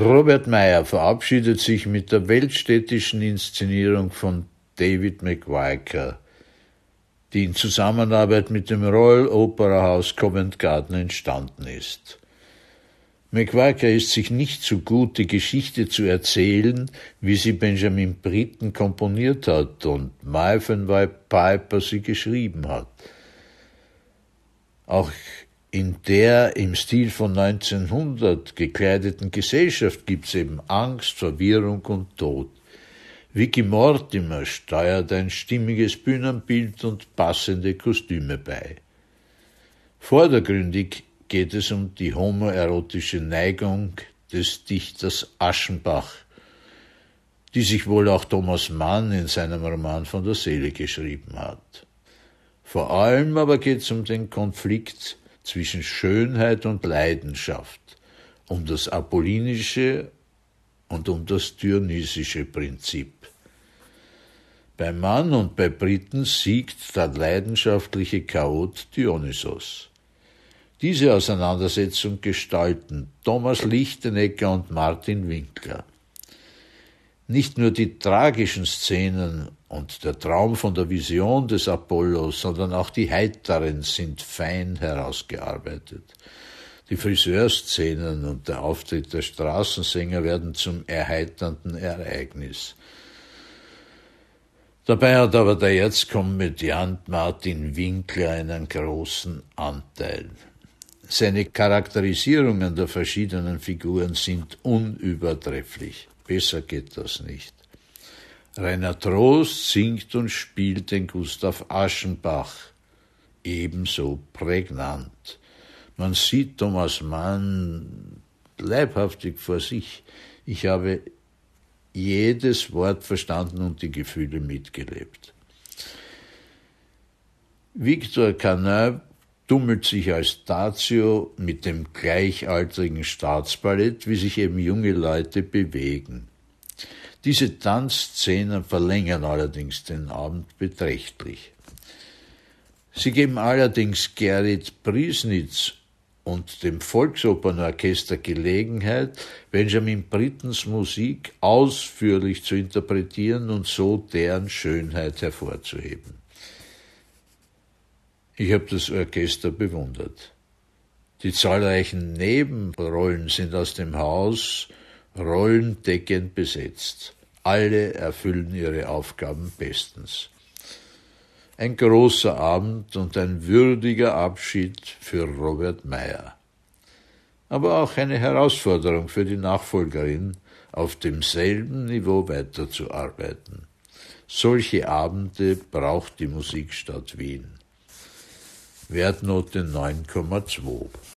Robert Meyer verabschiedet sich mit der weltstädtischen Inszenierung von David McWiker, die in Zusammenarbeit mit dem Royal Opera House Covent Garden entstanden ist. McWiker ist sich nicht so gut, die Geschichte zu erzählen, wie sie Benjamin Britten komponiert hat und White Piper sie geschrieben hat. Auch in der im Stil von 1900 gekleideten Gesellschaft gibt's eben Angst, Verwirrung und Tod. Vicky Mortimer steuert ein stimmiges Bühnenbild und passende Kostüme bei. Vordergründig geht es um die homoerotische Neigung des Dichters Aschenbach, die sich wohl auch Thomas Mann in seinem Roman von der Seele geschrieben hat. Vor allem aber geht es um den Konflikt zwischen Schönheit und Leidenschaft, um das apollinische und um das dionysische Prinzip. Bei Mann und bei Briten siegt der leidenschaftliche Chaot Dionysos. Diese Auseinandersetzung gestalten Thomas Lichtenecker und Martin Winkler. Nicht nur die tragischen Szenen und der Traum von der Vision des Apollo, sondern auch die heiteren sind fein herausgearbeitet. Die Friseurszenen und der Auftritt der Straßensänger werden zum erheiternden Ereignis. Dabei hat aber der Erzkomödiant Martin Winkler einen großen Anteil. Seine Charakterisierungen der verschiedenen Figuren sind unübertrefflich. Besser geht das nicht. Rainer Trost singt und spielt den Gustav Aschenbach ebenso prägnant. Man sieht Thomas Mann leibhaftig vor sich. Ich habe jedes Wort verstanden und die Gefühle mitgelebt. Victor Canin tummelt sich als Tazio mit dem gleichaltrigen Staatsballett, wie sich eben junge Leute bewegen. Diese Tanzszenen verlängern allerdings den Abend beträchtlich. Sie geben allerdings Gerrit Priesnitz und dem Volksopernorchester Gelegenheit, Benjamin Brittens Musik ausführlich zu interpretieren und so deren Schönheit hervorzuheben. Ich habe das Orchester bewundert. Die zahlreichen Nebenrollen sind aus dem Haus rollendeckend besetzt. Alle erfüllen ihre Aufgaben bestens. Ein großer Abend und ein würdiger Abschied für Robert Meyer. Aber auch eine Herausforderung für die Nachfolgerin, auf demselben Niveau weiterzuarbeiten. Solche Abende braucht die Musikstadt Wien. Wertnote 9,2